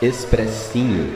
Expressinho.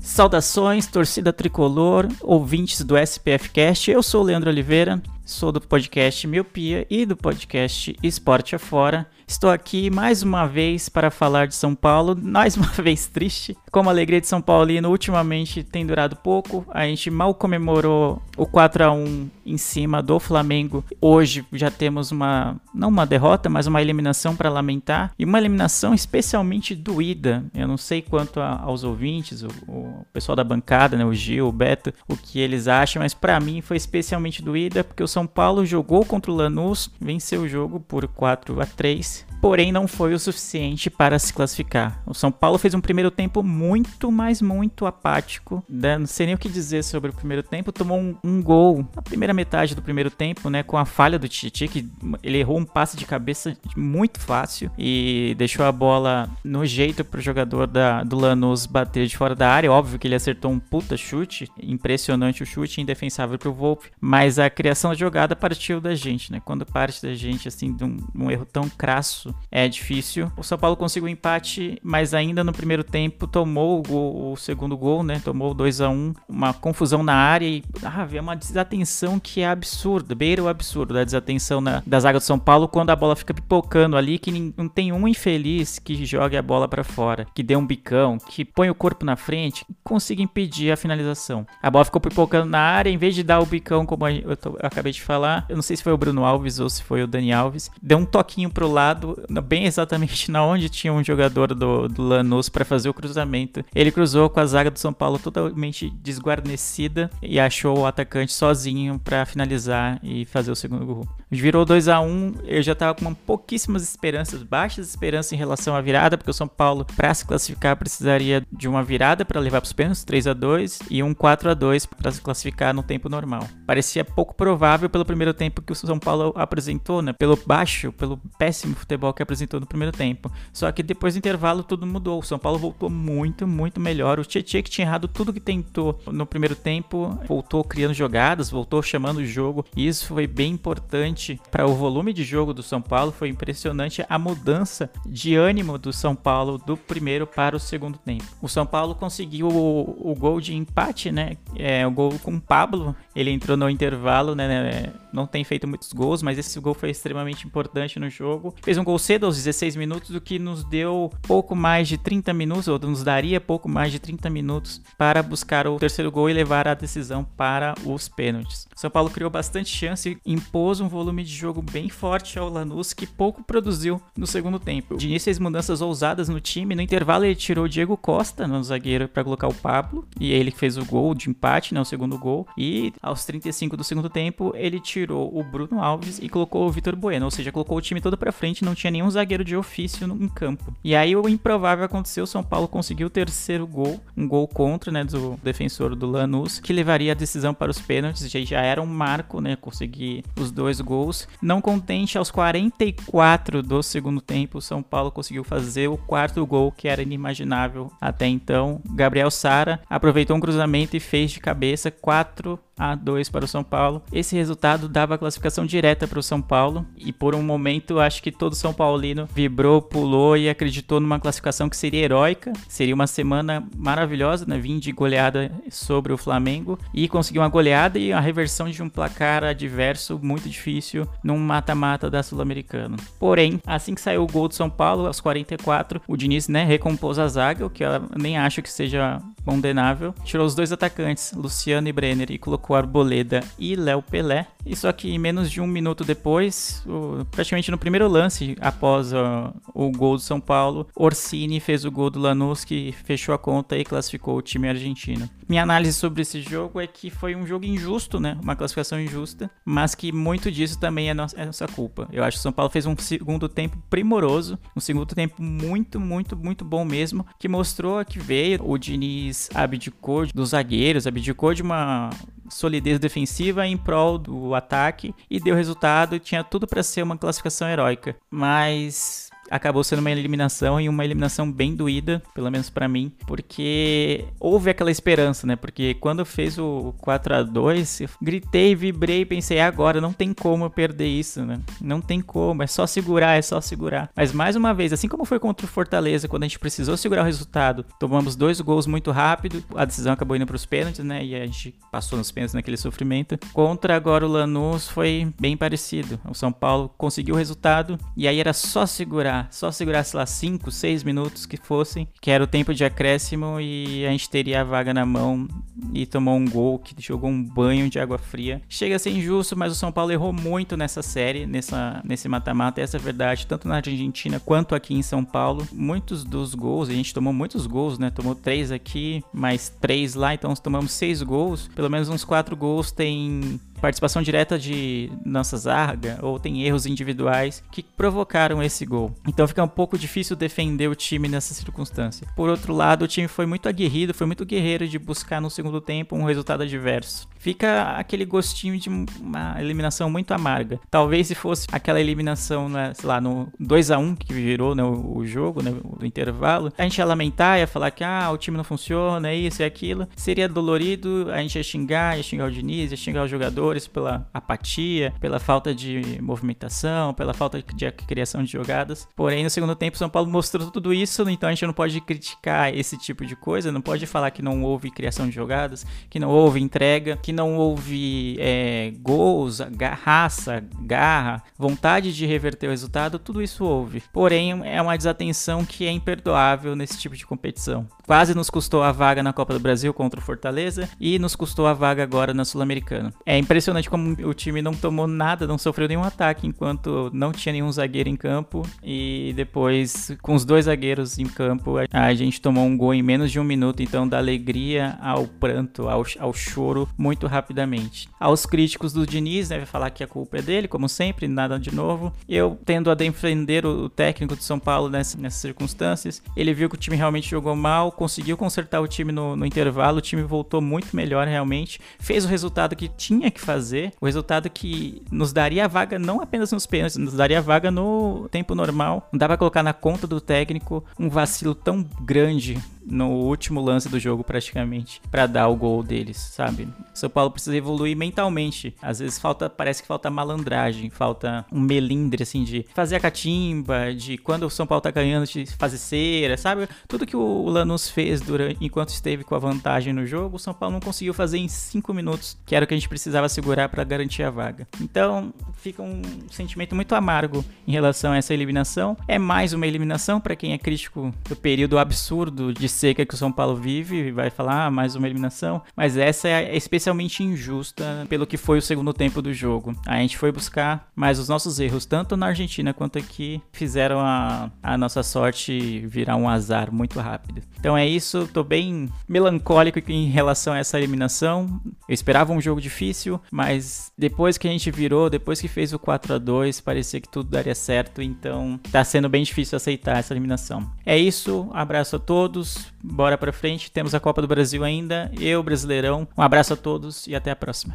Saudações, torcida tricolor, ouvintes do SPF Cast. Eu sou o Leandro Oliveira, sou do podcast Miopia e do podcast Esporte Afora. Estou aqui mais uma vez para falar de São Paulo, mais uma vez triste. Como a alegria de São Paulino ultimamente tem durado pouco, a gente mal comemorou o 4 a 1 em cima do Flamengo. Hoje já temos uma não uma derrota, mas uma eliminação para lamentar e uma eliminação especialmente doída. Eu não sei quanto a, aos ouvintes, o, o, pessoal da bancada, né, o Gil, o Beto, o que eles acham, mas para mim foi especialmente doída porque o São Paulo jogou contra o Lanús, venceu o jogo por 4 a 3 porém não foi o suficiente para se classificar. O São Paulo fez um primeiro tempo muito, mas muito apático. Né? Não sei nem o que dizer sobre o primeiro tempo. Tomou um, um gol na primeira metade do primeiro tempo, né? Com a falha do Titi, que ele errou um passe de cabeça muito fácil e deixou a bola no jeito para o jogador da, do Lanús bater de fora da área. Óbvio que ele acertou um puta chute, impressionante o chute, indefensável para o Volpe, mas a criação da jogada partiu da gente, né? Quando parte da gente, assim, de um, um erro tão crasso é difícil. O São Paulo conseguiu um empate, mas ainda no primeiro tempo tomou o, gol, o segundo gol, né? Tomou 2 a 1 um, uma confusão na área e ah, havia uma desatenção que é absurda, beira o absurdo da desatenção na, da zaga do São Paulo quando a bola fica pipocando ali, que não tem um infeliz que jogue a bola para fora, que dê um bicão, que põe o corpo na frente e consiga impedir a finalização. A bola ficou pipocando na área, em vez de dar o bicão, como eu, tô, eu acabei de falar, eu não sei se foi o Bruno Alves ou se foi o Dani Alves, deu um toquinho pro lado, bem exatamente na onde tinha um jogador do, do Lanús para fazer o cruzamento. Ele cruzou com a zaga do São Paulo totalmente desguarnecida e achou o atacante sozinho para finalizar e fazer o segundo gol. Virou 2 a 1 eu já tava com pouquíssimas esperanças, baixas esperanças em relação à virada, porque o São Paulo, para se classificar, precisaria de uma virada para levar para os pênaltis, 3 a 2 e um 4 a 2 para se classificar no tempo normal. Parecia pouco provável pelo primeiro tempo que o São Paulo apresentou, né? Pelo baixo, pelo péssimo futebol que apresentou no primeiro tempo. Só que depois do intervalo tudo mudou. O São Paulo voltou muito, muito melhor. O Tietchan que tinha errado tudo que tentou no primeiro tempo, voltou criando jogadas, voltou chamando o jogo. E isso foi bem importante para o volume de jogo do São Paulo. Foi impressionante a mudança de ânimo do São Paulo do primeiro para o segundo tempo. O São Paulo conseguiu o, o gol de empate, né? É, o gol com o Pablo. Ele entrou no intervalo, né? né não tem feito muitos gols, mas esse gol foi extremamente importante no jogo. Fez um gol cedo aos 16 minutos, o que nos deu pouco mais de 30 minutos, ou nos daria pouco mais de 30 minutos para buscar o terceiro gol e levar a decisão para os pênaltis. São Paulo criou bastante chance e impôs um volume de jogo bem forte ao Lanús, que pouco produziu no segundo tempo. De início fez mudanças ousadas no time, no intervalo ele tirou o Diego Costa no zagueiro para colocar o Pablo, e ele fez o gol de empate, né, o segundo gol, e aos 35 do segundo tempo ele tirou o Bruno Alves e colocou o Vitor Bueno, ou seja, colocou o time todo para frente, não tinha nenhum zagueiro de ofício no, em campo. E aí o improvável aconteceu, o São Paulo conseguiu o terceiro gol, um gol contra, né, do defensor do Lanús, que levaria a decisão para os pênaltis, já, já era um marco, né, conseguir os dois gols. Não contente, aos 44 do segundo tempo, o São Paulo conseguiu fazer o quarto gol, que era inimaginável até então. Gabriel Sara aproveitou um cruzamento e fez de cabeça 4 a 2 para o São Paulo. Esse resultado dava a classificação direta para o São Paulo e por um momento acho que todo São Paulino vibrou, pulou e acreditou numa classificação que seria heróica. Seria uma semana maravilhosa, né? Vim de goleada sobre o Flamengo e conseguiu uma goleada e a reversão de um placar adverso muito difícil num mata-mata da Sul-Americana. Porém, assim que saiu o gol do São Paulo, aos 44, o Diniz, né, recompôs a zaga, o que eu nem acho que seja condenável. Tirou os dois atacantes, Luciano e Brenner, e colocou Arboleda e Léo Pelé. E só que menos de um minuto depois, praticamente no primeiro lance, após o, o gol do São Paulo, Orsini fez o gol do Lanús que fechou a conta e classificou o time argentino. Minha análise sobre esse jogo é que foi um jogo injusto, né? Uma classificação injusta, mas que muito disso também é nossa, é nossa culpa. Eu acho que o São Paulo fez um segundo tempo primoroso, um segundo tempo muito, muito, muito bom mesmo, que mostrou que veio. O Diniz abdicou dos zagueiros, abdicou de uma solidez defensiva em prol do ataque e deu resultado, tinha tudo para ser uma classificação heróica. Mas acabou sendo uma eliminação e uma eliminação bem doída, pelo menos para mim, porque houve aquela esperança, né? Porque quando fez o 4 a 2 eu gritei, vibrei, pensei, agora não tem como eu perder isso, né? Não tem como, é só segurar, é só segurar. Mas mais uma vez, assim como foi contra o Fortaleza, quando a gente precisou segurar o resultado, tomamos dois gols muito rápido, a decisão acabou indo para os pênaltis, né? E a gente passou nos pênaltis naquele sofrimento. Contra agora o Lanús foi bem parecido. O São Paulo conseguiu o resultado e aí era só segurar, só segurar, sei lá, 5, 6 minutos que fossem, que era o tempo de acréscimo e a gente teria a vaga na mão e tomou um gol que jogou um banho de água fria. Chega a ser injusto, mas o São Paulo errou muito nessa série, nessa, nesse mata-mata, essa é a verdade, tanto na Argentina quanto aqui em São Paulo. Muitos dos gols, a gente tomou muitos gols, né? Tomou três aqui, mais três lá, então tomamos seis gols. Pelo menos uns quatro gols tem participação direta de nossa zaga ou tem erros individuais que provocaram esse gol. Então fica um pouco difícil defender o time nessa circunstância. Por outro lado, o time foi muito aguerrido, foi muito guerreiro de buscar no segundo tempo um resultado adverso. Fica aquele gostinho de uma eliminação muito amarga. Talvez se fosse aquela eliminação, né, sei lá, no 2 a 1 que virou né, o, jogo, né, o intervalo, a gente ia lamentar, ia falar que ah, o time não funciona, é isso e aquilo. Seria dolorido, a gente ia xingar, ia xingar o Diniz, ia xingar o jogador jogadores pela apatia, pela falta de movimentação, pela falta de criação de jogadas. Porém, no segundo tempo, São Paulo mostrou tudo isso, então a gente não pode criticar esse tipo de coisa, não pode falar que não houve criação de jogadas, que não houve entrega, que não houve é, gols, raça, garra, vontade de reverter o resultado, tudo isso houve. Porém, é uma desatenção que é imperdoável nesse tipo de competição. Quase nos custou a vaga na Copa do Brasil contra o Fortaleza e nos custou a vaga agora na Sul-Americana. É impressionante impressionante como o time não tomou nada, não sofreu nenhum ataque enquanto não tinha nenhum zagueiro em campo. E depois, com os dois zagueiros em campo, a gente tomou um gol em menos de um minuto. Então, da alegria ao pranto, ao, ao choro, muito rapidamente. Aos críticos do Diniz, né, vai falar que a culpa é dele, como sempre, nada de novo. Eu tendo a defender o técnico de São Paulo nessa, nessas circunstâncias. Ele viu que o time realmente jogou mal, conseguiu consertar o time no, no intervalo, o time voltou muito melhor realmente, fez o resultado que tinha que fazer, o resultado que nos daria a vaga não apenas nos pênaltis, nos daria a vaga no tempo normal. Não dá pra colocar na conta do técnico um vacilo tão grande no último lance do jogo praticamente para dar o gol deles, sabe? São Paulo precisa evoluir mentalmente. Às vezes falta, parece que falta malandragem, falta um melindre assim de fazer a catimba, de quando o São Paulo tá ganhando de fazer cera, sabe? Tudo que o Lanús fez durante enquanto esteve com a vantagem no jogo, o São Paulo não conseguiu fazer em 5 minutos, que era o que a gente precisava segurar para garantir a vaga. Então, fica um sentimento muito amargo em relação a essa eliminação. É mais uma eliminação para quem é crítico do período absurdo de seca que o São Paulo vive, vai falar ah, mais uma eliminação, mas essa é especialmente injusta pelo que foi o segundo tempo do jogo. A gente foi buscar, mas os nossos erros, tanto na Argentina quanto aqui, fizeram a, a nossa sorte virar um azar muito rápido. Então é isso, tô bem melancólico em relação a essa eliminação. Eu esperava um jogo difícil, mas depois que a gente virou, depois que fez o 4 a 2 parecia que tudo daria certo, então tá sendo bem difícil aceitar essa eliminação. É isso, abraço a todos, bora pra frente. Temos a Copa do Brasil ainda, eu, Brasileirão. Um abraço a todos e até a próxima.